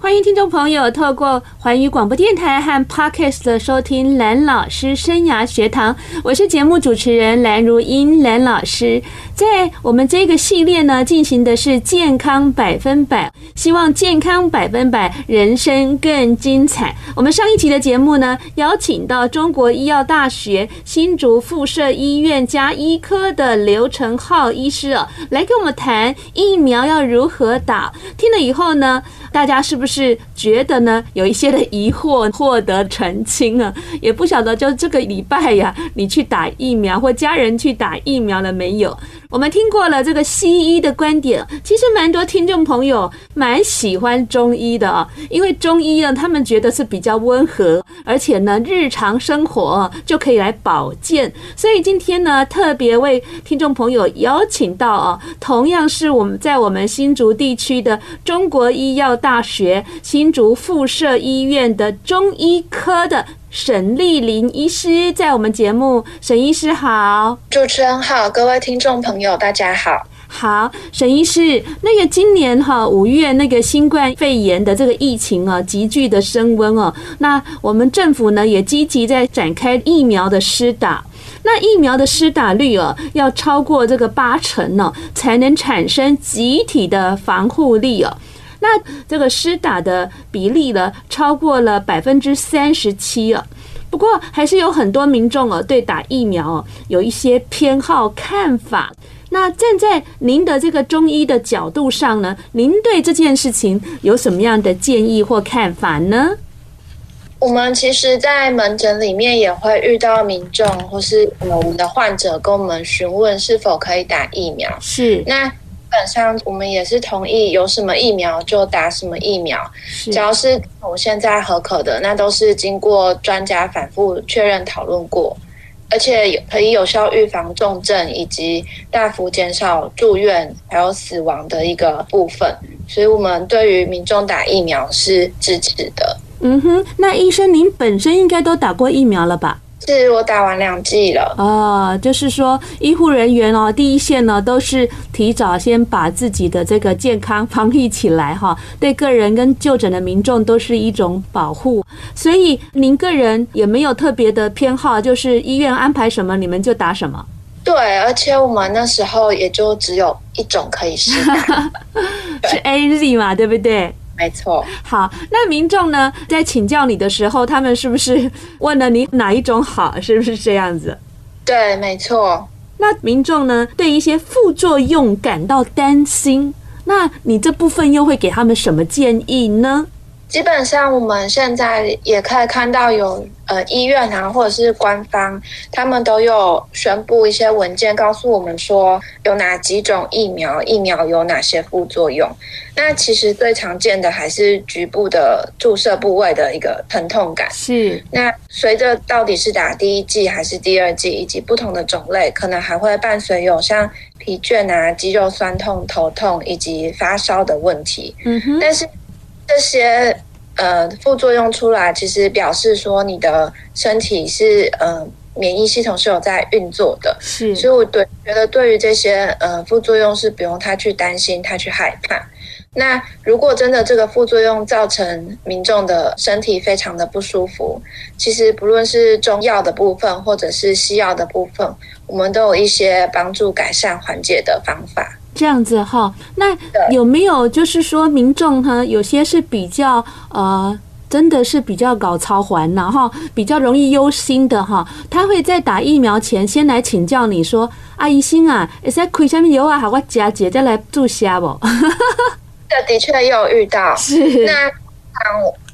欢迎听众朋友透过环宇广播电台和 Podcast 的收听蓝老师生涯学堂，我是节目主持人蓝如英蓝老师。在我们这个系列呢，进行的是健康百分百，希望健康百分百，人生更精彩。我们上一期的节目呢，邀请到中国医药大学新竹附设医院加医科的刘成浩医师哦，来跟我们谈疫苗要如何打。听了以后呢，大家是不是是觉得呢，有一些的疑惑获得澄清啊？也不晓得，就这个礼拜呀，你去打疫苗或家人去打疫苗了没有？我们听过了这个西医的观点，其实蛮多听众朋友蛮喜欢中医的啊，因为中医呢，他们觉得是比较温和，而且呢，日常生活就可以来保健。所以今天呢，特别为听众朋友邀请到啊，同样是我们在我们新竹地区的中国医药大学新竹附设医院的中医科的。沈丽玲医师在我们节目，沈医师好，主持人好，各位听众朋友大家好，好，沈医师，那个今年哈五月那个新冠肺炎的这个疫情啊急剧的升温哦，那我们政府呢也积极在展开疫苗的施打，那疫苗的施打率哦要超过这个八成呢，才能产生集体的防护力哦。那这个施打的比例呢，超过了百分之三十七了。不过，还是有很多民众哦，对打疫苗哦有一些偏好看法。那站在您的这个中医的角度上呢，您对这件事情有什么样的建议或看法呢？我们其实，在门诊里面也会遇到民众或是我们的患者跟我们询问是否可以打疫苗。是那。基本上，我们也是同意有什么疫苗就打什么疫苗，只要是我现在合可的，那都是经过专家反复确认讨论过，而且可以有效预防重症以及大幅减少住院还有死亡的一个部分，所以我们对于民众打疫苗是支持的。嗯哼，那医生您本身应该都打过疫苗了吧？是我打完两剂了哦，就是说医护人员哦，第一线呢都是提早先把自己的这个健康防疫起来哈，对个人跟就诊的民众都是一种保护，所以您个人也没有特别的偏好，就是医院安排什么你们就打什么。对，而且我们那时候也就只有一种可以施打，是 AZ 嘛，对不对？没错，好，那民众呢，在请教你的时候，他们是不是问了你哪一种好？是不是这样子？对，没错。那民众呢，对一些副作用感到担心，那你这部分又会给他们什么建议呢？基本上，我们现在也可以看到有呃医院啊，或者是官方，他们都有宣布一些文件，告诉我们说有哪几种疫苗，疫苗有哪些副作用。那其实最常见的还是局部的注射部位的一个疼痛感。是。那随着到底是打第一剂还是第二剂，以及不同的种类，可能还会伴随有像疲倦啊、肌肉酸痛、头痛以及发烧的问题。嗯哼。但是。这些呃副作用出来，其实表示说你的身体是呃免疫系统是有在运作的，是，所以我对觉得对于这些呃副作用是不用太去担心，太去害怕。那如果真的这个副作用造成民众的身体非常的不舒服，其实不论是中药的部分或者是西药的部分，我们都有一些帮助改善缓解的方法。这样子哈，那有没有就是说民众哈，有些是比较呃，真的是比较搞操烦然后比较容易忧心的哈，他会在打疫苗前先来请教你说，阿医生啊，会使开什么药啊，好我加姐再来注射不？这的确也有遇到，是。那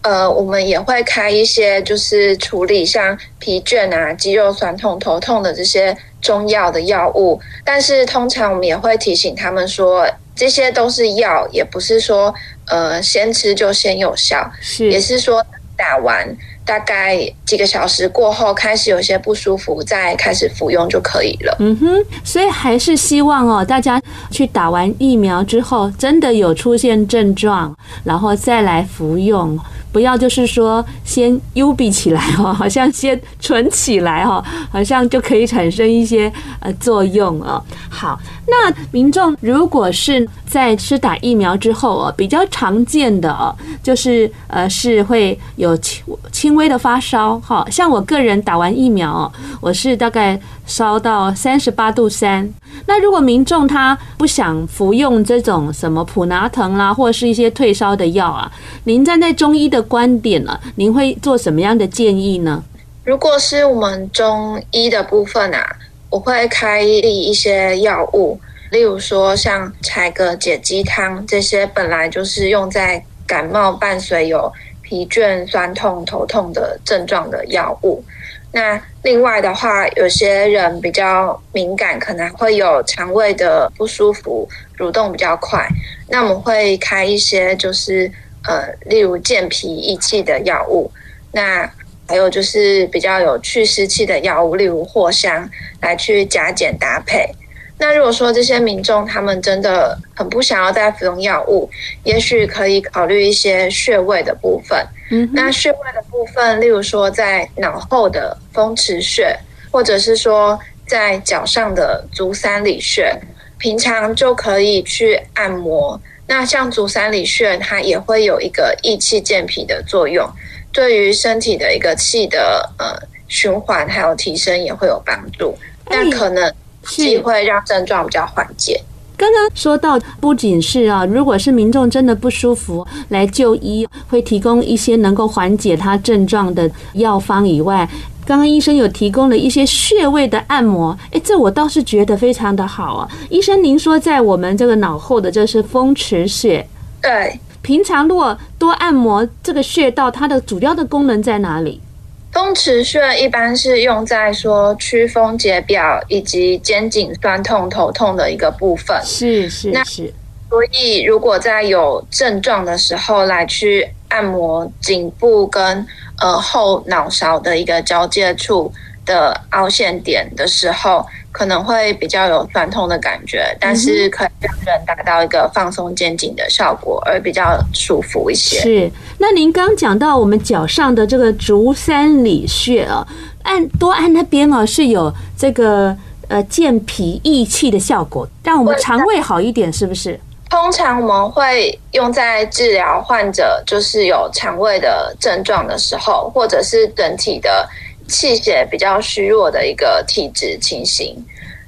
呃，我们也会开一些就是处理像疲倦啊、肌肉酸痛、头痛的这些。中药的药物，但是通常我们也会提醒他们说，这些都是药，也不是说呃先吃就先有效，是也是说打完大概几个小时过后开始有些不舒服，再开始服用就可以了。嗯哼，所以还是希望哦，大家去打完疫苗之后，真的有出现症状，然后再来服用。不要就是说先幽闭起来哈，好像先存起来哈，好像就可以产生一些呃作用啊。好，那民众如果是在施打疫苗之后啊，比较常见的哦，就是呃是会有轻轻微的发烧哈，像我个人打完疫苗，我是大概烧到三十八度三。那如果民众他不想服用这种什么普拿疼啦，或者是一些退烧的药啊，您站在中医的观点呢，您会做什么样的建议呢？如果是我们中医的部分啊，我会开立一些药物，例如说像柴葛解鸡汤这些，本来就是用在感冒伴随有疲倦、酸痛、头痛的症状的药物。那另外的话，有些人比较敏感，可能会有肠胃的不舒服，蠕动比较快。那我们会开一些，就是呃，例如健脾益气的药物。那还有就是比较有祛湿气的药物，例如藿香，来去加减搭配。那如果说这些民众他们真的很不想要再服用药物，也许可以考虑一些穴位的部分。嗯，那穴位的部分，例如说在脑后的风池穴，或者是说在脚上的足三里穴，平常就可以去按摩。那像足三里穴，它也会有一个益气健脾的作用，对于身体的一个气的呃循环还有提升也会有帮助。但可能机会让症状比较缓解。刚刚说到，不仅是啊，如果是民众真的不舒服来就医，会提供一些能够缓解他症状的药方以外，刚刚医生有提供了一些穴位的按摩，诶，这我倒是觉得非常的好啊。医生，您说在我们这个脑后的这是风池穴，对，平常如果多按摩这个穴道，它的主要的功能在哪里？风池穴一般是用在说祛风解表以及肩颈酸痛、头痛的一个部分。是是是。所以如果在有症状的时候来去按摩颈部跟呃后脑勺的一个交界处的凹陷点的时候。可能会比较有酸痛的感觉，但是可以让人达到一个放松肩颈的效果，而比较舒服一些。是，那您刚讲到我们脚上的这个足三里穴啊，按多按那边啊，是有这个呃健脾益气的效果，让我们肠胃好一点，是不是？通常我们会用在治疗患者就是有肠胃的症状的时候，或者是整体的。气血比较虚弱的一个体质情形，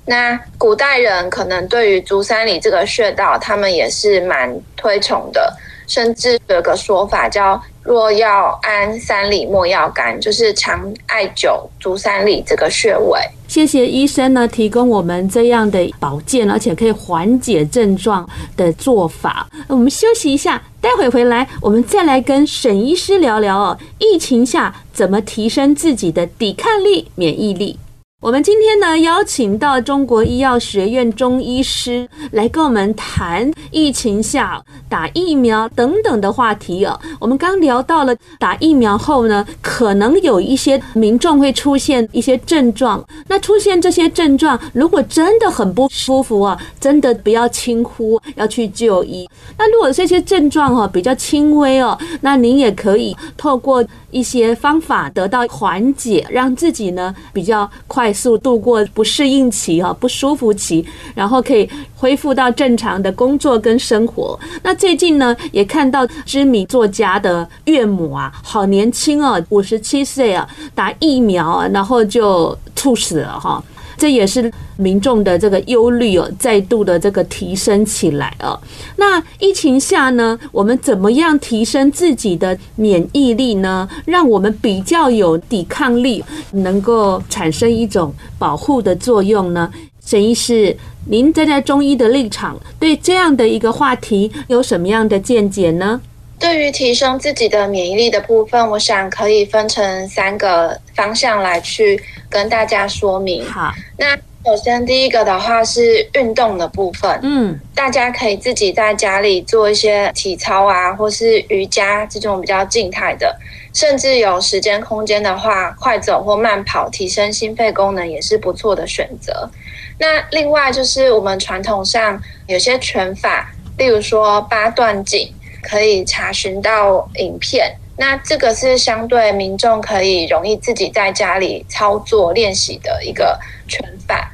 那古代人可能对于足三里这个穴道，他们也是蛮推崇的，甚至有个说法叫“若要安三里莫要干”，就是常艾灸足三里这个穴位。谢谢医生呢，提供我们这样的保健，而且可以缓解症状的做法。我们休息一下，待会回来，我们再来跟沈医师聊聊哦，疫情下怎么提升自己的抵抗力、免疫力。我们今天呢，邀请到中国医药学院中医师来跟我们谈疫情下打疫苗等等的话题哦。我们刚聊到了打疫苗后呢，可能有一些民众会出现一些症状。那出现这些症状，如果真的很不舒服啊，真的不要轻忽，要去就医。那如果这些症状哈比较轻微哦，那您也可以透过一些方法得到缓解，让自己呢比较快速度过不适应期哈不舒服期，然后可以恢复到正常的工作跟生活。那最近呢也看到知名作家的岳母啊，好年轻哦，五十七岁啊，打疫苗啊，然后就猝死了哈。这也是民众的这个忧虑哦，再度的这个提升起来哦。那疫情下呢，我们怎么样提升自己的免疫力呢？让我们比较有抵抗力，能够产生一种保护的作用呢？沈医师，您站在中医的立场，对这样的一个话题有什么样的见解呢？对于提升自己的免疫力的部分，我想可以分成三个方向来去跟大家说明。好，那首先第一个的话是运动的部分。嗯，大家可以自己在家里做一些体操啊，或是瑜伽这种比较静态的，甚至有时间空间的话，快走或慢跑，提升心肺功能也是不错的选择。那另外就是我们传统上有些拳法，例如说八段锦。可以查询到影片，那这个是相对民众可以容易自己在家里操作练习的一个拳法。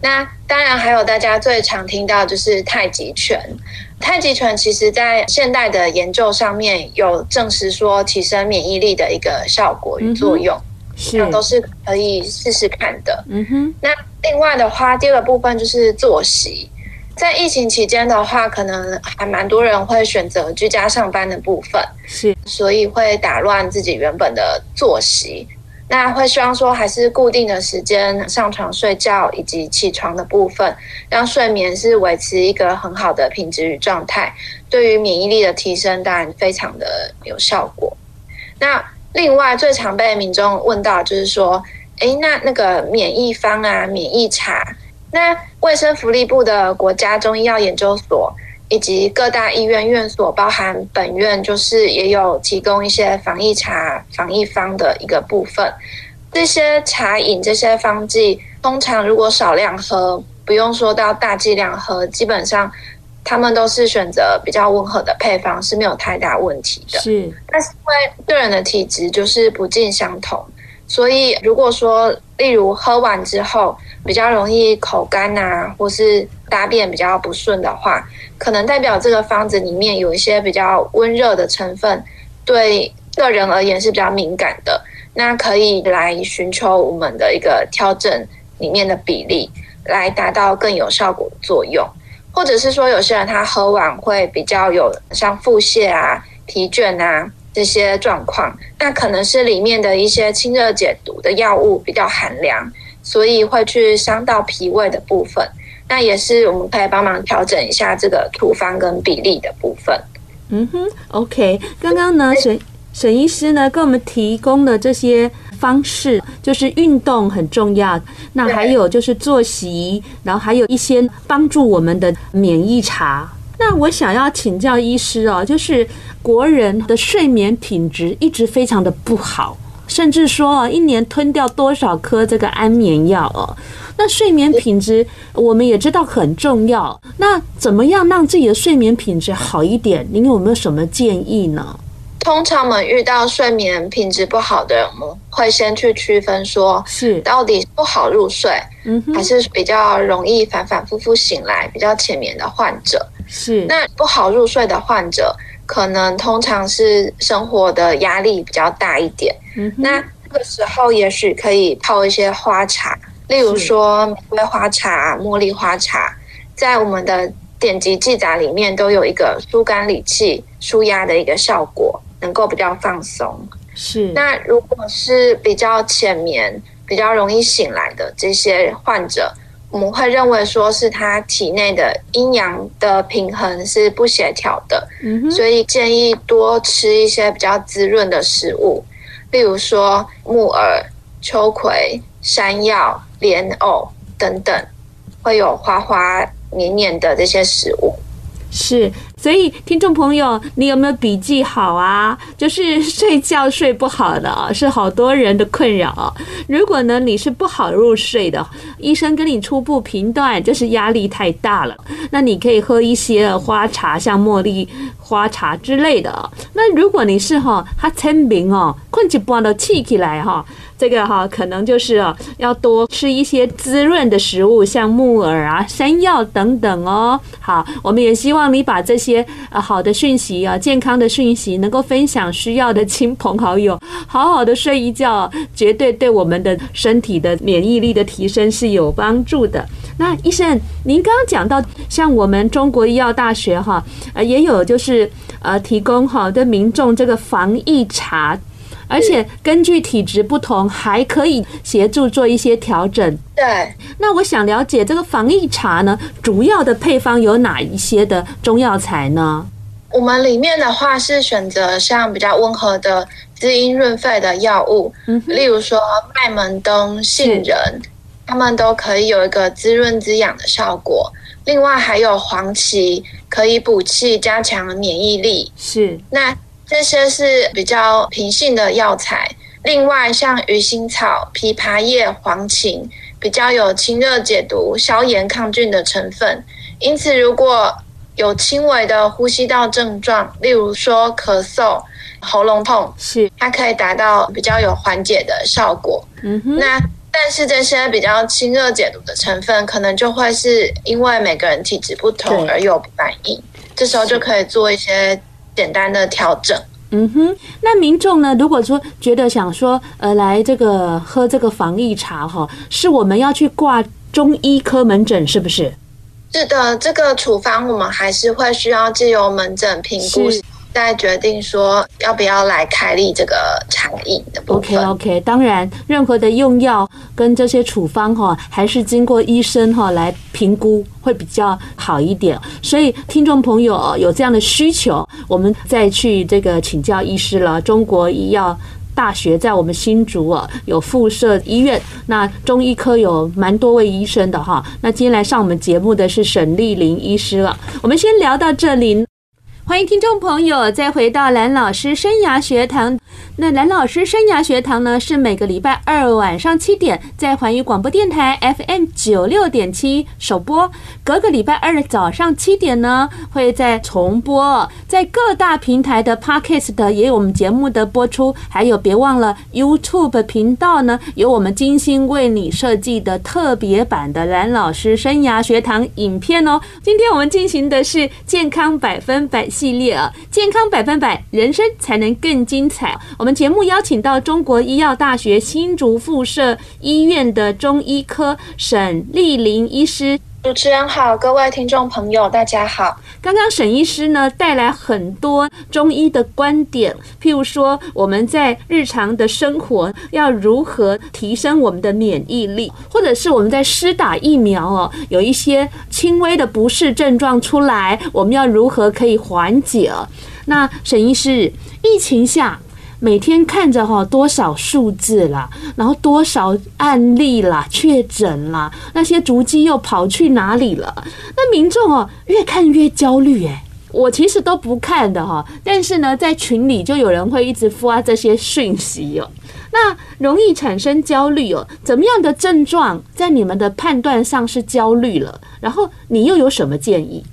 那当然还有大家最常听到就是太极拳。太极拳其实在现代的研究上面有证实说提升免疫力的一个效果与作用，这都是可以试试看的。嗯哼。那另外的话，第二个部分就是作息。在疫情期间的话，可能还蛮多人会选择居家上班的部分，是，所以会打乱自己原本的作息。那会希望说，还是固定的时间上床睡觉，以及起床的部分，让睡眠是维持一个很好的品质与状态，对于免疫力的提升当然非常的有效果。那另外最常被民众问到就是说，诶，那那个免疫方啊，免疫茶，那卫生福利部的国家中医药研究所。以及各大医院院所，包含本院，就是也有提供一些防疫茶、防疫方的一个部分。这些茶饮、这些方剂，通常如果少量喝，不用说到大剂量喝，基本上他们都是选择比较温和的配方，是没有太大问题的。是，但是因为个人的体质就是不尽相同，所以如果说例如喝完之后比较容易口干啊，或是大便比较不顺的话。可能代表这个方子里面有一些比较温热的成分，对个人而言是比较敏感的。那可以来寻求我们的一个调整里面的比例，来达到更有效果的作用。或者是说，有些人他喝完会比较有像腹泻啊、疲倦啊这些状况，那可能是里面的一些清热解毒的药物比较寒凉，所以会去伤到脾胃的部分。那也是我们可以帮忙调整一下这个处方跟比例的部分。嗯哼，OK。刚刚呢，沈沈医师呢，给我们提供的这些方式，就是运动很重要。那还有就是作息，然后还有一些帮助我们的免疫茶。那我想要请教医师哦，就是国人的睡眠品质一直非常的不好，甚至说一年吞掉多少颗这个安眠药哦。那睡眠品质我们也知道很重要，那怎么样让自己的睡眠品质好一点？您有没有什么建议呢？通常我们遇到睡眠品质不好的人，我们会先去区分说，是到底不好入睡，嗯，还是比较容易反反复复醒来、比较浅眠的患者。是那不好入睡的患者，可能通常是生活的压力比较大一点。嗯，那这个时候也许可以泡一些花茶。例如说玫瑰花茶、茉莉花茶，在我们的典籍记载里面都有一个疏肝理气、舒压的一个效果，能够比较放松。是。那如果是比较浅眠、比较容易醒来的这些患者，我们会认为说是他体内的阴阳的平衡是不协调的。嗯。所以建议多吃一些比较滋润的食物，例如说木耳、秋葵、山药。莲藕等等，会有花花黏黏的这些食物。是，所以听众朋友，你有没有笔记好啊？就是睡觉睡不好的，是好多人的困扰。如果呢，你是不好入睡的，医生跟你初步评断就是压力太大了，那你可以喝一些花茶，像茉莉花茶之类的。那如果你是哈，他清明哦，困一半都起起来哈。这个哈，可能就是哦，要多吃一些滋润的食物，像木耳啊、山药等等哦。好，我们也希望你把这些呃好的讯息啊、健康的讯息，能够分享需要的亲朋好友，好好的睡一觉，绝对对我们的身体的免疫力的提升是有帮助的。那医生，您刚刚讲到，像我们中国医药大学哈，呃，也有就是呃，提供哈的民众这个防疫茶。而且根据体质不同，还可以协助做一些调整。对，那我想了解这个防疫茶呢，主要的配方有哪一些的中药材呢？我们里面的话是选择像比较温和的滋阴润肺的药物，嗯，例如说麦门冬、杏仁，它们都可以有一个滋润滋养的效果。另外还有黄芪，可以补气、加强免疫力。是，那。这些是比较平性的药材，另外像鱼腥草、枇杷叶、黄芩，比较有清热解毒、消炎抗菌的成分。因此，如果有轻微的呼吸道症状，例如说咳嗽，喉咙痛，是它可以达到比较有缓解的效果。嗯哼，那但是这些比较清热解毒的成分，可能就会是因为每个人体质不同而有反应。这时候就可以做一些简单的调整。嗯哼，那民众呢？如果说觉得想说，呃，来这个喝这个防疫茶哈，是我们要去挂中医科门诊，是不是？是的，这个处方我们还是会需要借由门诊评估。再决定说要不要来开立这个茶饮的部分。OK OK，当然，任何的用药跟这些处方哈，还是经过医生哈来评估会比较好一点。所以听众朋友有这样的需求，我们再去这个请教医师了。中国医药大学在我们新竹啊有附设医院，那中医科有蛮多位医生的哈。那今天来上我们节目的是沈俐霖医师了。我们先聊到这里。欢迎听众朋友再回到蓝老师生涯学堂。那蓝老师生涯学堂呢，是每个礼拜二晚上七点在环宇广播电台 FM 九六点七首播，隔个礼拜二早上七点呢会再重播，在各大平台的 Podcast 也有我们节目的播出，还有别忘了 YouTube 频道呢有我们精心为你设计的特别版的蓝老师生涯学堂影片哦。今天我们进行的是健康百分百。系列啊，健康百分百，人生才能更精彩。我们节目邀请到中国医药大学新竹附设医院的中医科沈丽玲医师。主持人好，各位听众朋友，大家好。刚刚沈医师呢带来很多中医的观点，譬如说我们在日常的生活要如何提升我们的免疫力，或者是我们在施打疫苗哦，有一些轻微的不适症状出来，我们要如何可以缓解？那沈医师，疫情下。每天看着哈多少数字啦，然后多少案例啦，确诊啦，那些足迹又跑去哪里了？那民众哦越看越焦虑哎，我其实都不看的哈，但是呢，在群里就有人会一直发这些讯息哦，那容易产生焦虑哦。怎么样的症状在你们的判断上是焦虑了？然后你又有什么建议？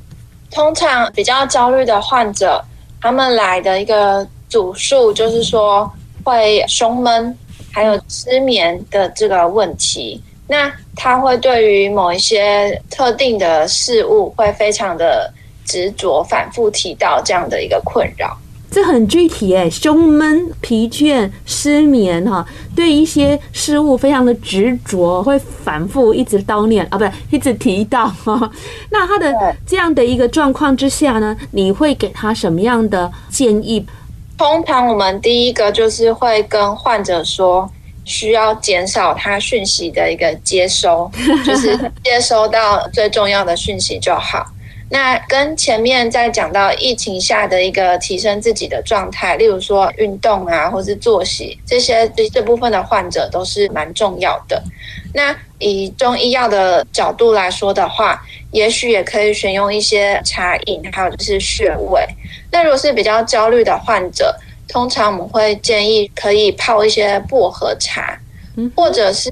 通常比较焦虑的患者，他们来的一个。主诉就是说会胸闷，还有失眠的这个问题。那他会对于某一些特定的事物会非常的执着，反复提到这样的一个困扰。这很具体诶，胸闷、疲倦、失眠哈，对一些事物非常的执着，会反复一直叨念啊，不是一直提到哈。那他的这样的一个状况之下呢，你会给他什么样的建议？通常我们第一个就是会跟患者说，需要减少他讯息的一个接收，就是接收到最重要的讯息就好。那跟前面在讲到疫情下的一个提升自己的状态，例如说运动啊，或是作息这些这部分的患者都是蛮重要的。那以中医药的角度来说的话，也许也可以选用一些茶饮，还有就是穴位。那如果是比较焦虑的患者，通常我们会建议可以泡一些薄荷茶，或者是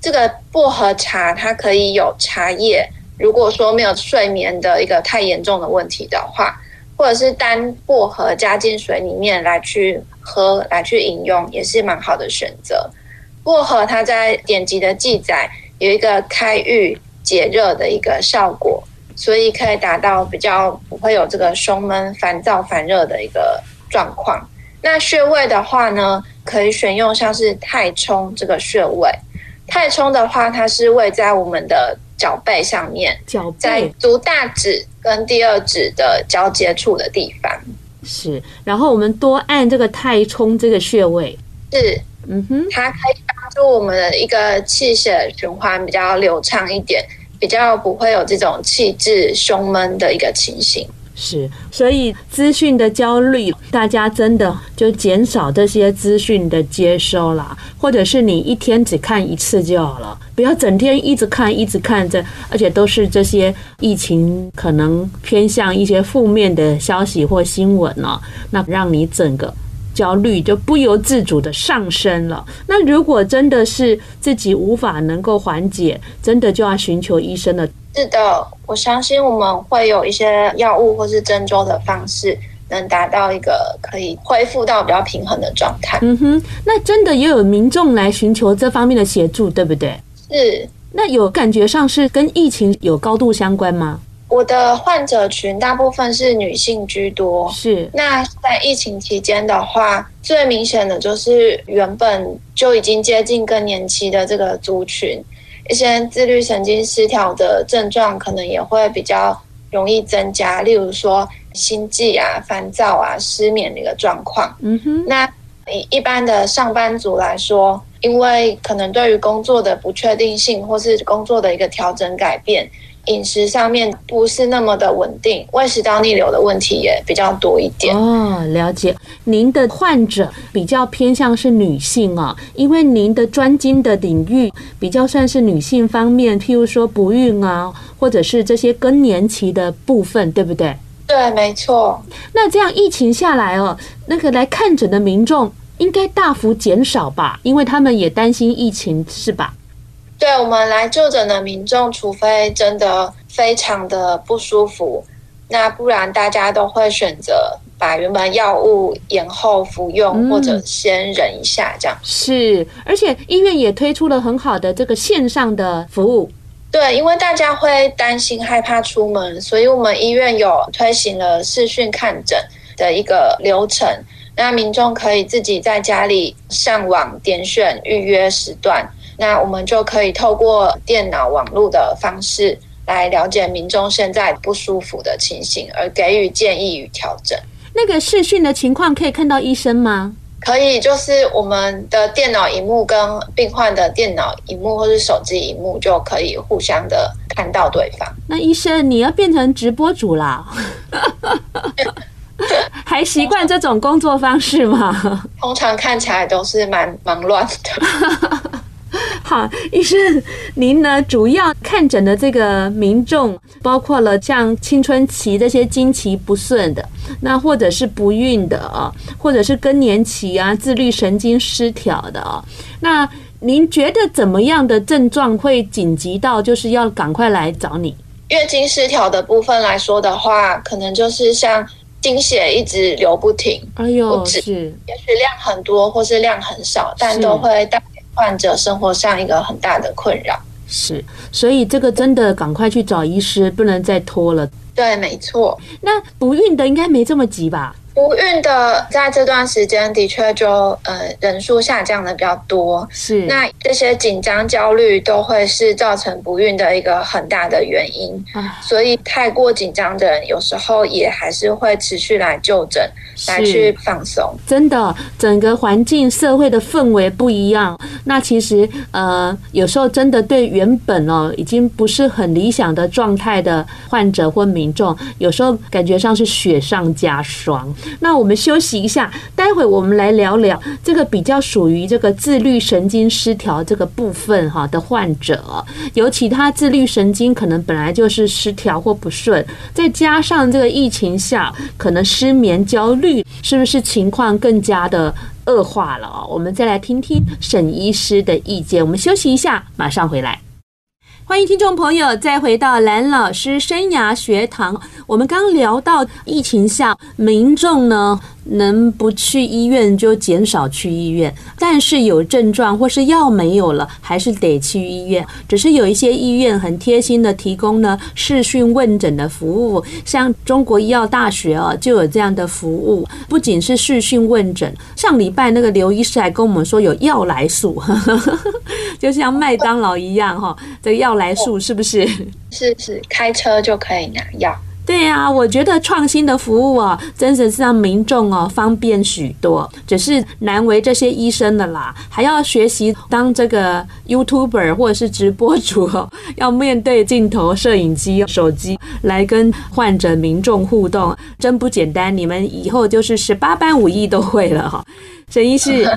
这个薄荷茶，它可以有茶叶。如果说没有睡眠的一个太严重的问题的话，或者是单薄荷加进水里面来去喝，来去饮用，也是蛮好的选择。薄荷它在典籍的记载有一个开郁解热的一个效果。所以可以达到比较不会有这个胸闷、烦躁、烦热的一个状况。那穴位的话呢，可以选用像是太冲这个穴位。太冲的话，它是位在我们的脚背上面，脚背在足大指跟第二指的交接处的地方。是，然后我们多按这个太冲这个穴位。是，嗯哼，它可以帮助我们的一个气血循环比较流畅一点。比较不会有这种气滞胸闷的一个情形，是，所以资讯的焦虑，大家真的就减少这些资讯的接收啦，或者是你一天只看一次就好了，不要整天一直看，一直看着，而且都是这些疫情可能偏向一些负面的消息或新闻呢，那让你整个。焦虑就不由自主的上升了。那如果真的是自己无法能够缓解，真的就要寻求医生了。是的，我相信我们会有一些药物或是针灸的方式，能达到一个可以恢复到比较平衡的状态。嗯哼，那真的也有民众来寻求这方面的协助，对不对？是。那有感觉上是跟疫情有高度相关吗？我的患者群大部分是女性居多，是。那在疫情期间的话，最明显的就是原本就已经接近更年期的这个族群，一些自律神经失调的症状可能也会比较容易增加，例如说心悸啊、烦躁啊、失眠的一个状况。嗯哼。那以一般的上班族来说，因为可能对于工作的不确定性，或是工作的一个调整改变。饮食上面不是那么的稳定，胃食道逆流的问题也比较多一点。哦，了解。您的患者比较偏向是女性啊，因为您的专精的领域比较算是女性方面，譬如说不孕啊，或者是这些更年期的部分，对不对？对，没错。那这样疫情下来哦，那个来看诊的民众应该大幅减少吧？因为他们也担心疫情，是吧？对，我们来就诊的民众，除非真的非常的不舒服，那不然大家都会选择把原本药物延后服用，或者先忍一下这样。是，而且医院也推出了很好的这个线上的服务。对，因为大家会担心害怕出门，所以我们医院有推行了视讯看诊的一个流程，那民众可以自己在家里上网点选预约时段。那我们就可以透过电脑网络的方式来了解民众现在不舒服的情形，而给予建议与调整。那个视讯的情况可以看到医生吗？可以，就是我们的电脑荧幕跟病患的电脑荧幕或是手机荧幕就可以互相的看到对方。那医生，你要变成直播主啦？还习惯这种工作方式吗？通常看起来都是蛮忙乱的。好，医生，您呢主要看诊的这个民众，包括了像青春期这些经期不顺的，那或者是不孕的啊，或者是更年期啊，自律神经失调的啊。那您觉得怎么样的症状会紧急到就是要赶快来找你？月经失调的部分来说的话，可能就是像经血一直流不停，哎呦，是，也许量很多或是量很少，但都会带。患者生活上一个很大的困扰，是，所以这个真的赶快去找医师，不能再拖了。对，没错。那不孕的应该没这么急吧？不孕的在这段时间的确就呃人数下降的比较多，是。那这些紧张焦虑都会是造成不孕的一个很大的原因，所以太过紧张的人有时候也还是会持续来就诊，来去放松。真的，整个环境社会的氛围不一样，那其实呃有时候真的对原本哦已经不是很理想的状态的患者或民众，有时候感觉上是雪上加霜。那我们休息一下，待会我们来聊聊这个比较属于这个自律神经失调这个部分哈的患者，尤其他自律神经可能本来就是失调或不顺，再加上这个疫情下可能失眠、焦虑，是不是情况更加的恶化了？我们再来听听沈医师的意见。我们休息一下，马上回来。欢迎听众朋友再回到蓝老师生涯学堂。我们刚聊到疫情下民众呢，能不去医院就减少去医院，但是有症状或是药没有了，还是得去医院。只是有一些医院很贴心的提供呢视讯问诊的服务，像中国医药大学啊就有这样的服务，不仅是视讯问诊。上礼拜那个刘医师还跟我们说有药来素，就像麦当劳一样哈，这药来素是不是？是是，开车就可以拿药。对呀，我觉得创新的服务啊，真的是让民众哦方便许多，只是难为这些医生的啦，还要学习当这个 YouTuber 或者是直播主哦，要面对镜头、摄影机、手机来跟患者、民众互动，真不简单。你们以后就是十八般武艺都会了哈。沈医师，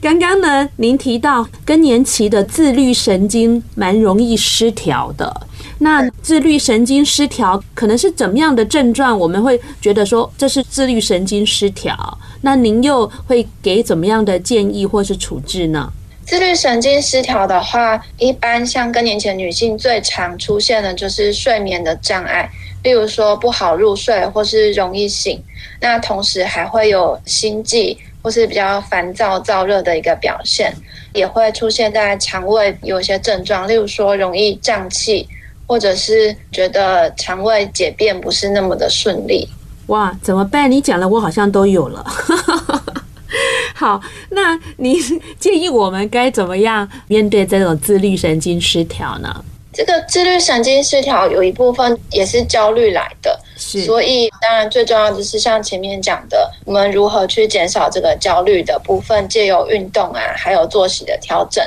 刚刚呢，您提到更年期的自律神经蛮容易失调的。那自律神经失调可能是怎么样的症状？我们会觉得说这是自律神经失调。那您又会给怎么样的建议或是处置呢？自律神经失调的话，一般像更年期女性最常出现的就是睡眠的障碍，例如说不好入睡或是容易醒，那同时还会有心悸或是比较烦躁、燥热的一个表现，也会出现在肠胃有些症状，例如说容易胀气，或者是觉得肠胃解便不是那么的顺利。哇，怎么办？你讲的，我好像都有了。好，那你建议我们该怎么样面对这种自律神经失调呢？这个自律神经失调有一部分也是焦虑来的，所以当然最重要的是像前面讲的，我们如何去减少这个焦虑的部分，借由运动啊，还有作息的调整。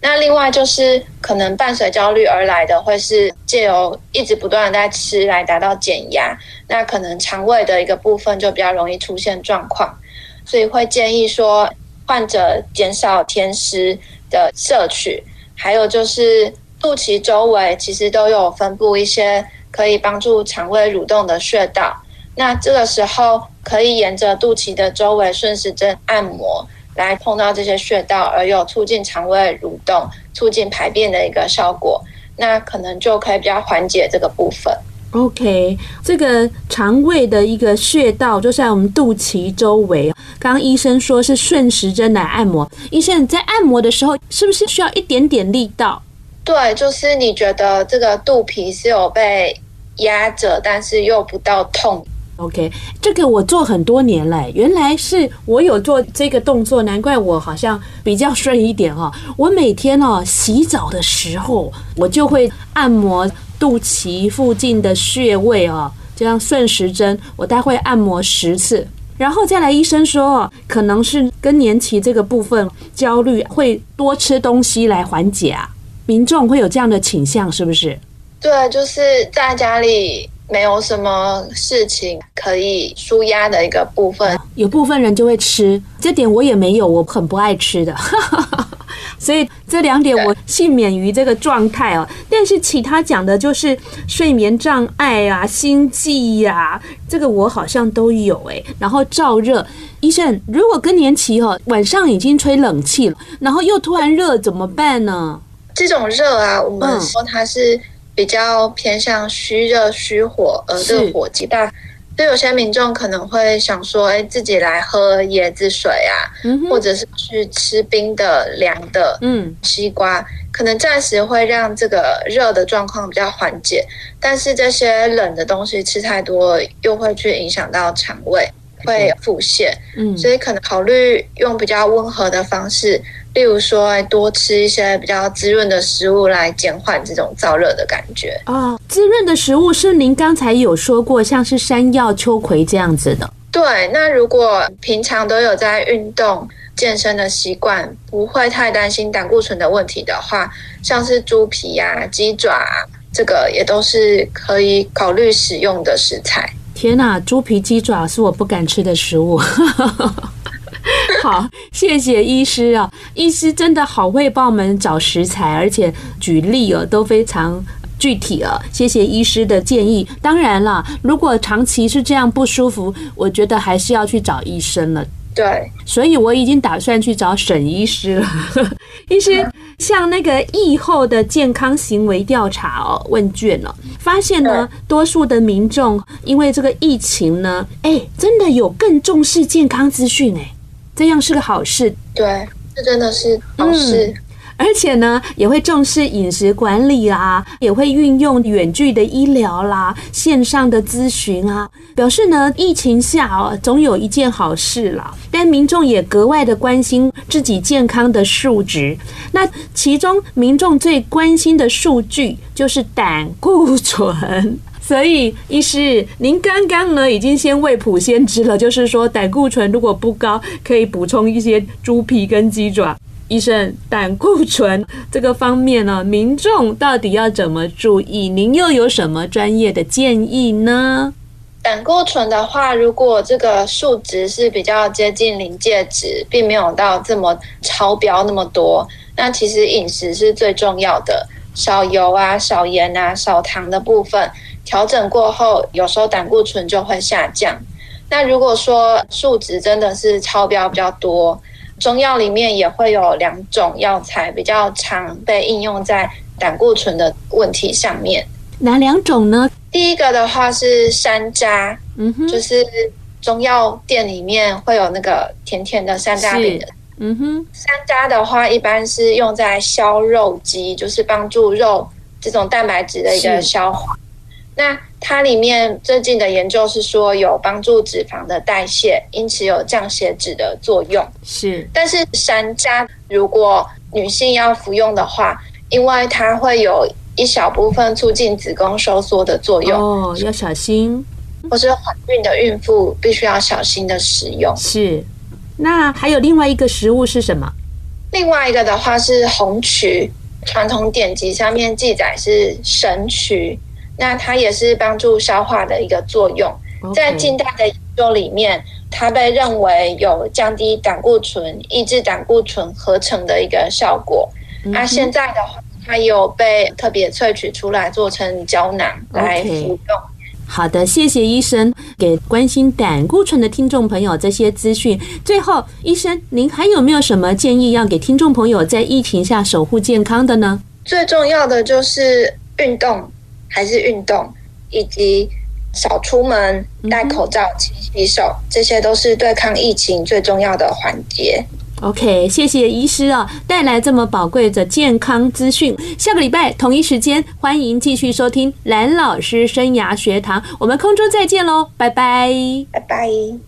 那另外就是可能伴随焦虑而来的，会是借由一直不断的在吃来达到减压，那可能肠胃的一个部分就比较容易出现状况。所以会建议说，患者减少甜食的摄取，还有就是肚脐周围其实都有分布一些可以帮助肠胃蠕动的穴道。那这个时候可以沿着肚脐的周围顺时针按摩，来碰到这些穴道，而有促进肠胃蠕动、促进排便的一个效果。那可能就可以比较缓解这个部分。OK，这个肠胃的一个穴道就在我们肚脐周围。刚刚医生说是顺时针来按摩，医生在按摩的时候是不是需要一点点力道？对，就是你觉得这个肚皮是有被压着，但是又不到痛。OK，这个我做很多年了，原来是我有做这个动作，难怪我好像比较顺一点哈。我每天哦洗澡的时候，我就会按摩。肚脐附近的穴位哦，这样顺时针，我待会按摩十次，然后再来。医生说，可能是更年期这个部分焦虑，会多吃东西来缓解啊。民众会有这样的倾向，是不是？对，就是在家里没有什么事情可以舒压的一个部分，有部分人就会吃，这点我也没有，我很不爱吃的。所以这两点我幸免于这个状态哦，但是其他讲的就是睡眠障碍啊、心悸呀，这个我好像都有诶。然后燥热，医生，如果更年期哦，晚上已经吹冷气了，然后又突然热，怎么办呢？这种热啊，我们说它是比较偏向虚热虚火，而热火极大。所以有些民众可能会想说，哎，自己来喝椰子水啊，嗯、或者是去吃冰的、凉的，嗯，西瓜，可能暂时会让这个热的状况比较缓解。但是这些冷的东西吃太多，又会去影响到肠胃，会腹泻。嗯，所以可能考虑用比较温和的方式。例如说，多吃一些比较滋润的食物来减缓这种燥热的感觉啊。滋润的食物是您刚才有说过，像是山药、秋葵这样子的。对，那如果平常都有在运动健身的习惯，不会太担心胆固醇的问题的话，像是猪皮呀、啊、鸡爪、啊，这个也都是可以考虑使用的食材。天哪，猪皮、鸡爪是我不敢吃的食物。好，谢谢医师啊，医师真的好会帮我们找食材，而且举例哦都非常具体啊。谢谢医师的建议。当然了，如果长期是这样不舒服，我觉得还是要去找医生了。对，所以我已经打算去找沈医师了。医师，像那个疫后的健康行为调查哦，问卷哦，发现呢，多数的民众因为这个疫情呢，哎，真的有更重视健康资讯哎。这样是个好事，对，这真的是好事。嗯，而且呢，也会重视饮食管理啦，也会运用远距的医疗啦，线上的咨询啊，表示呢，疫情下哦，总有一件好事啦。但民众也格外的关心自己健康的数值，那其中民众最关心的数据就是胆固醇。所以，医师，您刚刚呢已经先未卜先知了，就是说胆固醇如果不高，可以补充一些猪皮跟鸡爪。医生，胆固醇这个方面呢，民众到底要怎么注意？您又有什么专业的建议呢？胆固醇的话，如果这个数值是比较接近临界值，并没有到这么超标那么多，那其实饮食是最重要的，少油啊、少盐啊、少糖的部分。调整过后，有时候胆固醇就会下降。那如果说数值真的是超标比较多，中药里面也会有两种药材比较常被应用在胆固醇的问题上面。哪两种呢？第一个的话是山楂，嗯哼，就是中药店里面会有那个甜甜的山楂饼的，嗯哼。山楂的话，一般是用在消肉肌，就是帮助肉这种蛋白质的一个消化。那它里面最近的研究是说有帮助脂肪的代谢，因此有降血脂的作用。是，但是山楂如果女性要服用的话，因为它会有。一小部分促进子宫收缩的作用哦，要小心。或是怀孕的孕妇必须要小心的使用。是，那还有另外一个食物是什么？另外一个的话是红曲，传统典籍上面记载是神曲，那它也是帮助消化的一个作用。在近代的研究里面，它被认为有降低胆固醇、抑制胆固醇合成的一个效果。那、嗯啊、现在的话。它有被特别萃取出来做成胶囊来服用。Okay. 好的，谢谢医生给关心胆固醇的听众朋友这些资讯。最后，医生您还有没有什么建议要给听众朋友在疫情下守护健康的呢？最重要的就是运动，还是运动，以及少出门、戴口罩、勤洗手，这些都是对抗疫情最重要的环节。OK，谢谢医师啊，带来这么宝贵的健康资讯。下个礼拜同一时间，欢迎继续收听蓝老师生涯学堂，我们空中再见喽，拜拜，拜拜。